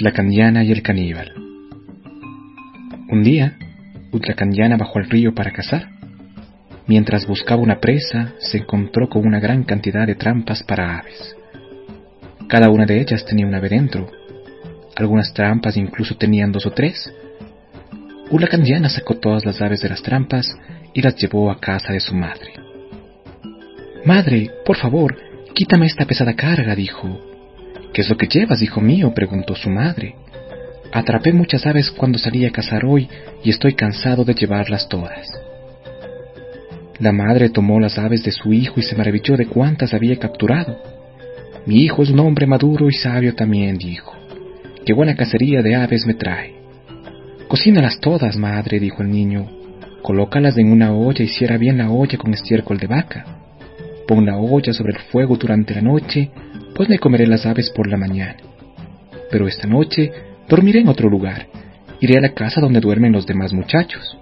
Utlacandiana y el caníbal. Un día, Utlacandiana bajó al río para cazar. Mientras buscaba una presa, se encontró con una gran cantidad de trampas para aves. Cada una de ellas tenía un ave dentro. Algunas trampas incluso tenían dos o tres. Utlacandiana sacó todas las aves de las trampas y las llevó a casa de su madre. Madre, por favor, quítame esta pesada carga, dijo. ¿Qué es lo que llevas, hijo mío? preguntó su madre. Atrapé muchas aves cuando salí a cazar hoy y estoy cansado de llevarlas todas. La madre tomó las aves de su hijo y se maravilló de cuántas había capturado. Mi hijo es un hombre maduro y sabio también, dijo. Qué buena cacería de aves me trae. Cocínalas todas, madre, dijo el niño. Colócalas en una olla y cierra bien la olla con estiércol de vaca. Pon la olla sobre el fuego durante la noche pues me comeré las aves por la mañana. Pero esta noche dormiré en otro lugar. Iré a la casa donde duermen los demás muchachos.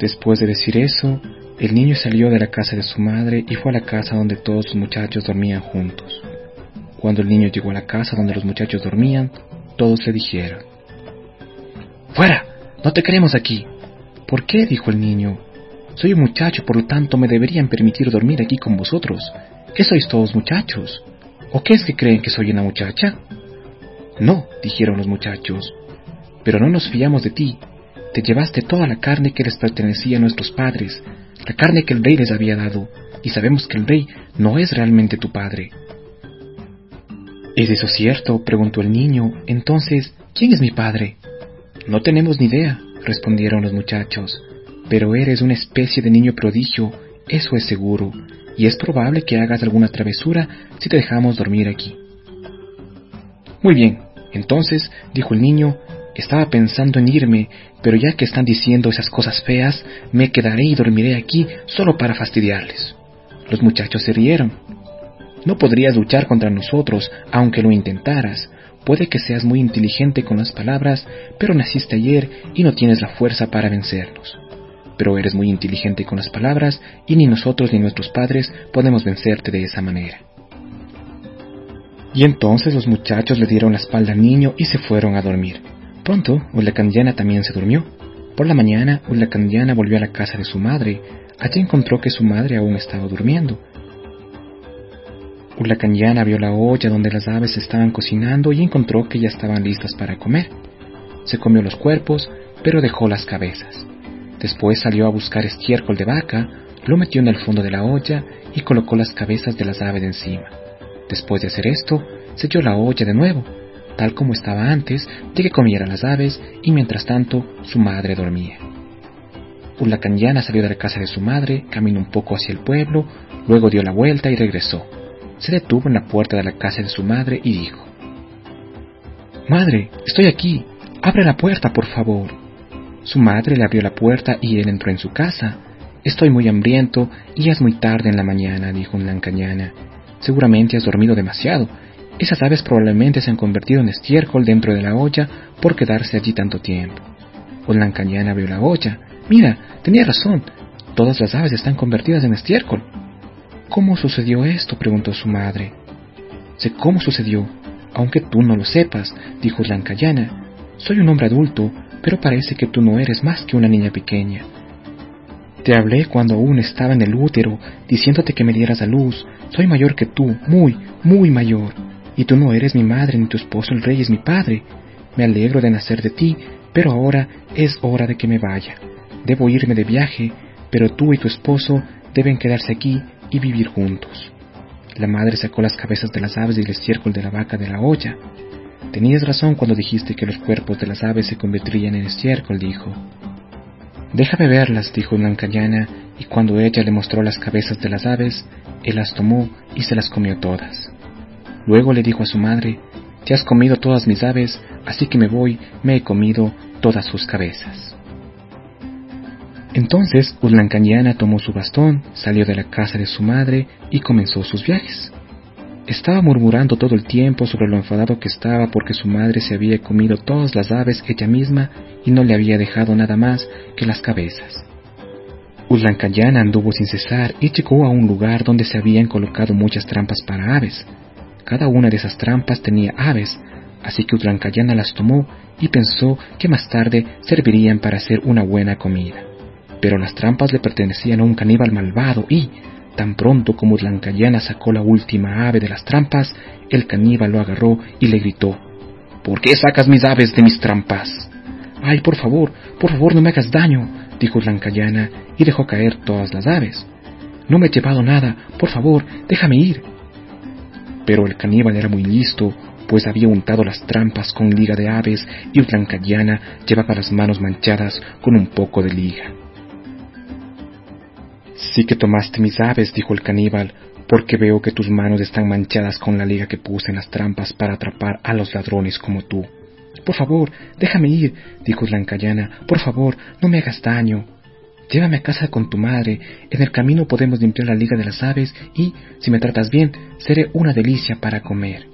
Después de decir eso, el niño salió de la casa de su madre y fue a la casa donde todos los muchachos dormían juntos. Cuando el niño llegó a la casa donde los muchachos dormían, todos le dijeron, ¡Fuera! No te queremos aquí. ¿Por qué? dijo el niño. Soy un muchacho, por lo tanto me deberían permitir dormir aquí con vosotros. ¿Qué sois todos muchachos? ¿O qué es que creen que soy una muchacha? No, dijeron los muchachos, pero no nos fiamos de ti. Te llevaste toda la carne que les pertenecía a nuestros padres, la carne que el rey les había dado, y sabemos que el rey no es realmente tu padre. ¿Es eso cierto? preguntó el niño. Entonces, ¿quién es mi padre? No tenemos ni idea, respondieron los muchachos, pero eres una especie de niño prodigio, eso es seguro, y es probable que hagas alguna travesura si te dejamos dormir aquí. Muy bien, entonces, dijo el niño, estaba pensando en irme, pero ya que están diciendo esas cosas feas, me quedaré y dormiré aquí solo para fastidiarles. Los muchachos se rieron. No podrías luchar contra nosotros, aunque lo intentaras. Puede que seas muy inteligente con las palabras, pero naciste ayer y no tienes la fuerza para vencernos pero eres muy inteligente con las palabras y ni nosotros ni nuestros padres podemos vencerte de esa manera. Y entonces los muchachos le dieron la espalda al niño y se fueron a dormir. Pronto, Ulacandiana también se durmió. Por la mañana, Ulacandiana volvió a la casa de su madre. Allí encontró que su madre aún estaba durmiendo. Ulacandiana vio la olla donde las aves estaban cocinando y encontró que ya estaban listas para comer. Se comió los cuerpos, pero dejó las cabezas. Después salió a buscar estiércol de vaca, lo metió en el fondo de la olla y colocó las cabezas de las aves encima. Después de hacer esto, selló la olla de nuevo, tal como estaba antes de que comieran las aves y mientras tanto su madre dormía. Ulacanyana salió de la casa de su madre, caminó un poco hacia el pueblo, luego dio la vuelta y regresó. Se detuvo en la puerta de la casa de su madre y dijo, Madre, estoy aquí. Abre la puerta, por favor. Su madre le abrió la puerta y él entró en su casa. Estoy muy hambriento y es muy tarde en la mañana, dijo Lancañana. Seguramente has dormido demasiado. Esas aves probablemente se han convertido en estiércol dentro de la olla por quedarse allí tanto tiempo. Lancañana abrió la olla. Mira, tenía razón. Todas las aves están convertidas en estiércol. ¿Cómo sucedió esto? preguntó su madre. Sé cómo sucedió. Aunque tú no lo sepas, dijo Ulancayana, soy un hombre adulto, pero parece que tú no eres más que una niña pequeña. Te hablé cuando aún estaba en el útero, diciéndote que me dieras a luz. Soy mayor que tú, muy, muy mayor. Y tú no eres mi madre, ni tu esposo el rey es mi padre. Me alegro de nacer de ti, pero ahora es hora de que me vaya. Debo irme de viaje, pero tú y tu esposo deben quedarse aquí y vivir juntos. La madre sacó las cabezas de las aves y el estiércol de la vaca de la olla. Tenías razón cuando dijiste que los cuerpos de las aves se convertirían en estiércol, dijo. Déjame verlas, dijo Blancayana, y cuando ella le mostró las cabezas de las aves, él las tomó y se las comió todas. Luego le dijo a su madre, Te has comido todas mis aves, así que me voy, me he comido todas sus cabezas. Entonces Urlancañana tomó su bastón, salió de la casa de su madre y comenzó sus viajes. Estaba murmurando todo el tiempo sobre lo enfadado que estaba porque su madre se había comido todas las aves ella misma y no le había dejado nada más que las cabezas. Urlancañana anduvo sin cesar y llegó a un lugar donde se habían colocado muchas trampas para aves. Cada una de esas trampas tenía aves, así que Urlancayana las tomó y pensó que más tarde servirían para hacer una buena comida pero las trampas le pertenecían a un caníbal malvado y, tan pronto como Blancayana sacó la última ave de las trampas, el caníbal lo agarró y le gritó, ¿Por qué sacas mis aves de mis trampas? Ay, por favor, por favor, no me hagas daño, dijo Blancayana y dejó caer todas las aves. No me he llevado nada, por favor, déjame ir. Pero el caníbal era muy listo, pues había untado las trampas con liga de aves y Blancayana llevaba las manos manchadas con un poco de liga. Sí que tomaste mis aves, dijo el caníbal, porque veo que tus manos están manchadas con la liga que puse en las trampas para atrapar a los ladrones como tú. Por favor, déjame ir, dijo Blancayana. Por favor, no me hagas daño. Llévame a casa con tu madre. En el camino podemos limpiar la liga de las aves y, si me tratas bien, seré una delicia para comer.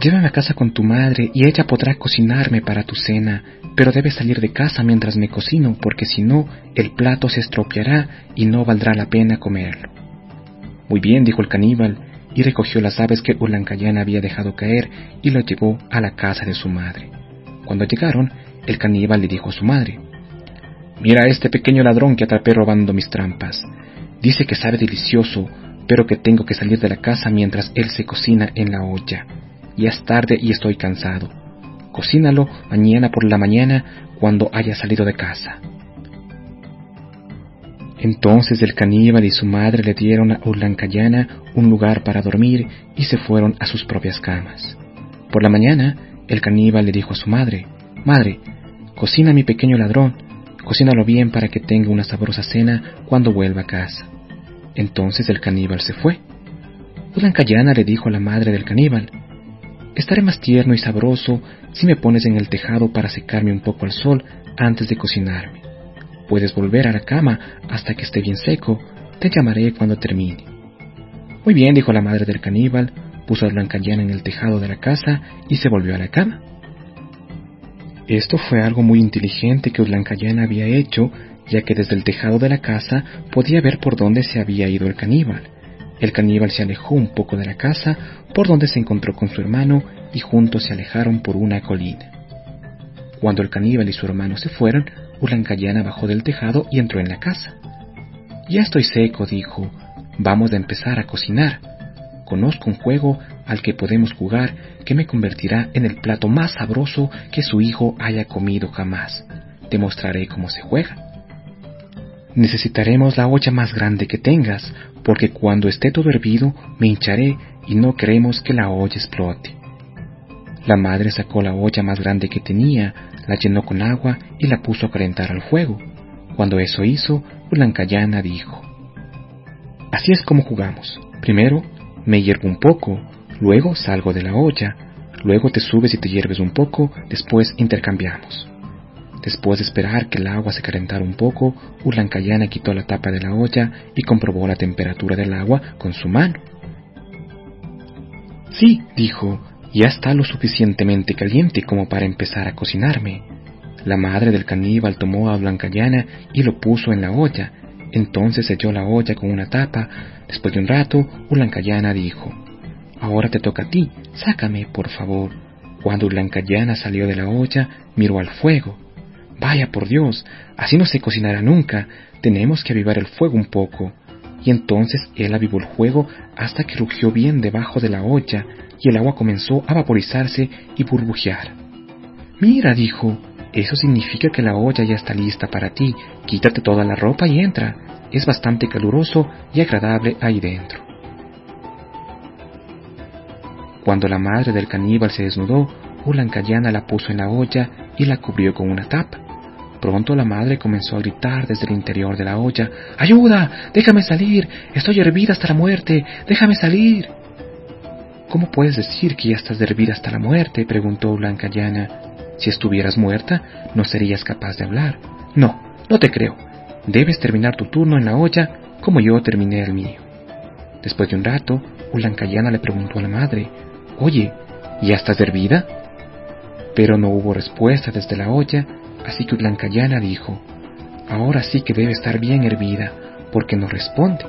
Llévame a casa con tu madre y ella podrá cocinarme para tu cena pero debes salir de casa mientras me cocino, porque si no, el plato se estropeará y no valdrá la pena comerlo. Muy bien, dijo el caníbal, y recogió las aves que Ulancayana había dejado caer y lo llevó a la casa de su madre. Cuando llegaron, el caníbal le dijo a su madre, Mira a este pequeño ladrón que atrapé robando mis trampas. Dice que sabe delicioso, pero que tengo que salir de la casa mientras él se cocina en la olla. Ya es tarde y estoy cansado cocínalo mañana por la mañana cuando haya salido de casa. Entonces el caníbal y su madre le dieron a Urlancayana un lugar para dormir y se fueron a sus propias camas. Por la mañana, el caníbal le dijo a su madre, Madre, cocina a mi pequeño ladrón, cocínalo bien para que tenga una sabrosa cena cuando vuelva a casa. Entonces el caníbal se fue. Urlancayana le dijo a la madre del caníbal, Estaré más tierno y sabroso si me pones en el tejado para secarme un poco al sol antes de cocinarme. Puedes volver a la cama hasta que esté bien seco, te llamaré cuando termine. Muy bien, dijo la madre del caníbal, puso a Blancayana en el tejado de la casa y se volvió a la cama. Esto fue algo muy inteligente que Blancayana había hecho, ya que desde el tejado de la casa podía ver por dónde se había ido el caníbal. El caníbal se alejó un poco de la casa, por donde se encontró con su hermano, y juntos se alejaron por una colina. Cuando el caníbal y su hermano se fueron, Ulancayana bajó del tejado y entró en la casa. Ya estoy seco, dijo. Vamos a empezar a cocinar. Conozco un juego al que podemos jugar que me convertirá en el plato más sabroso que su hijo haya comido jamás. Te mostraré cómo se juega. Necesitaremos la olla más grande que tengas, porque cuando esté todo hervido me hincharé y no queremos que la olla explote. La madre sacó la olla más grande que tenía, la llenó con agua y la puso a calentar al fuego. Cuando eso hizo, Blancayana dijo, Así es como jugamos. Primero me hiervo un poco, luego salgo de la olla, luego te subes y te hierves un poco, después intercambiamos. Después de esperar que el agua se calentara un poco, Ulancayana quitó la tapa de la olla y comprobó la temperatura del agua con su mano. Sí, dijo, ya está lo suficientemente caliente como para empezar a cocinarme. La madre del caníbal tomó a Blancayana y lo puso en la olla. Entonces selló la olla con una tapa. Después de un rato, Ulancayana dijo, Ahora te toca a ti, sácame, por favor. Cuando Blancayana salió de la olla, miró al fuego. Vaya por Dios, así no se cocinará nunca, tenemos que avivar el fuego un poco. Y entonces él avivó el fuego hasta que rugió bien debajo de la olla y el agua comenzó a vaporizarse y burbujear. Mira, dijo, eso significa que la olla ya está lista para ti. Quítate toda la ropa y entra. Es bastante caluroso y agradable ahí dentro. Cuando la madre del caníbal se desnudó, Ulancayana la puso en la olla y la cubrió con una tapa. Pronto la madre comenzó a gritar desde el interior de la olla, ¡Ayuda! ¡Déjame salir! ¡Estoy hervida hasta la muerte! ¡Déjame salir! ¿Cómo puedes decir que ya estás hervida hasta la muerte? preguntó Llaana. Si estuvieras muerta, no serías capaz de hablar. No, no te creo. Debes terminar tu turno en la olla como yo terminé el mío. Después de un rato, Ulancayana le preguntó a la madre, Oye, ¿ya estás hervida? Pero no hubo respuesta desde la olla Así que Blancayana dijo, ahora sí que debe estar bien hervida, porque no responde.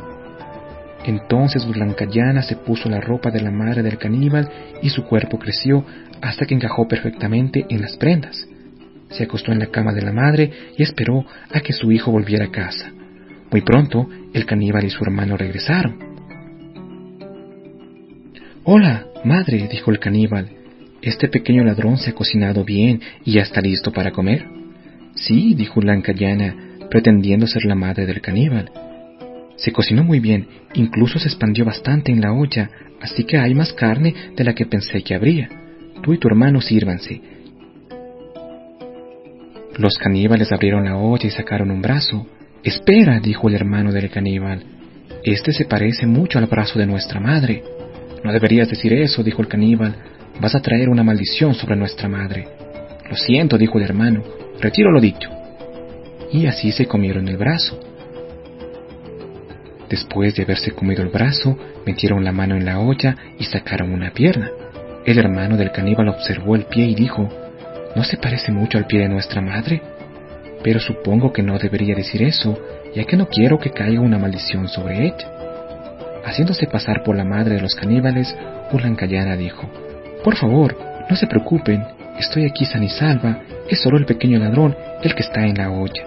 Entonces Blancayana se puso la ropa de la madre del caníbal y su cuerpo creció hasta que encajó perfectamente en las prendas. Se acostó en la cama de la madre y esperó a que su hijo volviera a casa. Muy pronto, el caníbal y su hermano regresaron. Hola, madre, dijo el caníbal. ¿Este pequeño ladrón se ha cocinado bien y ya está listo para comer? Sí, dijo Lancayana, pretendiendo ser la madre del caníbal. Se cocinó muy bien, incluso se expandió bastante en la olla, así que hay más carne de la que pensé que habría. Tú y tu hermano sírvanse. Los caníbales abrieron la olla y sacaron un brazo. Espera, dijo el hermano del caníbal. Este se parece mucho al brazo de nuestra madre. No deberías decir eso, dijo el caníbal. Vas a traer una maldición sobre nuestra madre. Lo siento, dijo el hermano. Retiro lo dicho. Y así se comieron el brazo. Después de haberse comido el brazo, metieron la mano en la olla y sacaron una pierna. El hermano del caníbal observó el pie y dijo, ¿no se parece mucho al pie de nuestra madre? Pero supongo que no debería decir eso, ya que no quiero que caiga una maldición sobre ella. Haciéndose pasar por la madre de los caníbales, Ulancayana dijo, Por favor, no se preocupen, estoy aquí san y salva es solo el pequeño ladrón el que está en la olla.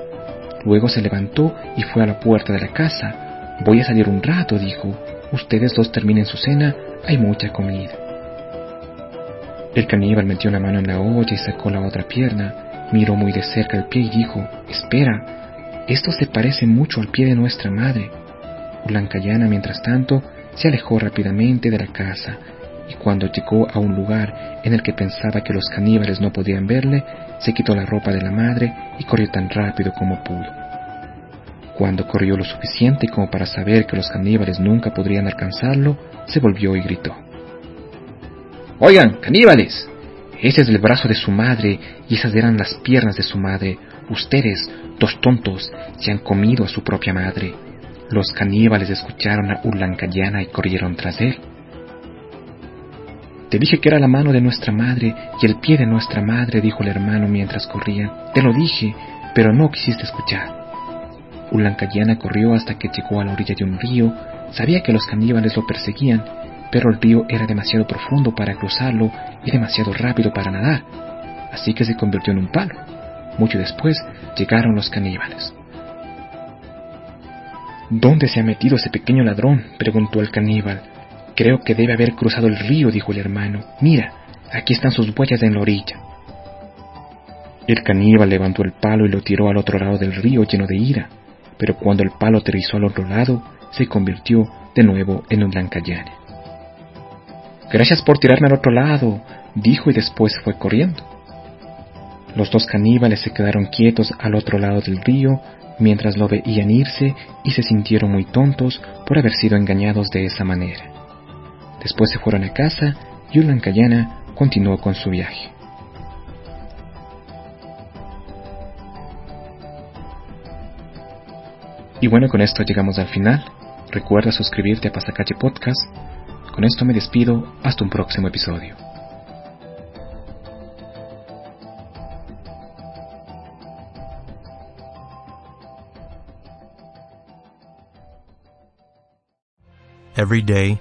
Luego se levantó y fue a la puerta de la casa. Voy a salir un rato, dijo. Ustedes dos terminen su cena, hay mucha comida. El caníbal metió la mano en la olla y sacó la otra pierna. Miró muy de cerca el pie y dijo, Espera, esto se parece mucho al pie de nuestra madre. Blancayana, mientras tanto, se alejó rápidamente de la casa y cuando llegó a un lugar en el que pensaba que los caníbales no podían verle, se quitó la ropa de la madre y corrió tan rápido como pudo. Cuando corrió lo suficiente como para saber que los caníbales nunca podrían alcanzarlo, se volvió y gritó. Oigan, caníbales, ese es el brazo de su madre y esas eran las piernas de su madre. Ustedes, dos tontos, se han comido a su propia madre. Los caníbales escucharon a Ulancayana y corrieron tras él. Te dije que era la mano de nuestra madre y el pie de nuestra madre, dijo el hermano mientras corría. Te lo dije, pero no quisiste escuchar. Ulancayana corrió hasta que llegó a la orilla de un río. Sabía que los caníbales lo perseguían, pero el río era demasiado profundo para cruzarlo y demasiado rápido para nadar, así que se convirtió en un palo. Mucho después llegaron los caníbales. ¿Dónde se ha metido ese pequeño ladrón? preguntó el caníbal. Creo que debe haber cruzado el río, dijo el hermano. Mira, aquí están sus huellas en la orilla. El caníbal levantó el palo y lo tiró al otro lado del río lleno de ira, pero cuando el palo aterrizó al otro lado, se convirtió de nuevo en un lancayane. Gracias por tirarme al otro lado, dijo y después fue corriendo. Los dos caníbales se quedaron quietos al otro lado del río mientras lo veían irse y se sintieron muy tontos por haber sido engañados de esa manera. Después se fueron a casa y Ulancayana continuó con su viaje. Y bueno, con esto llegamos al final. Recuerda suscribirte a Pasacache Podcast. Con esto me despido. Hasta un próximo episodio. Every day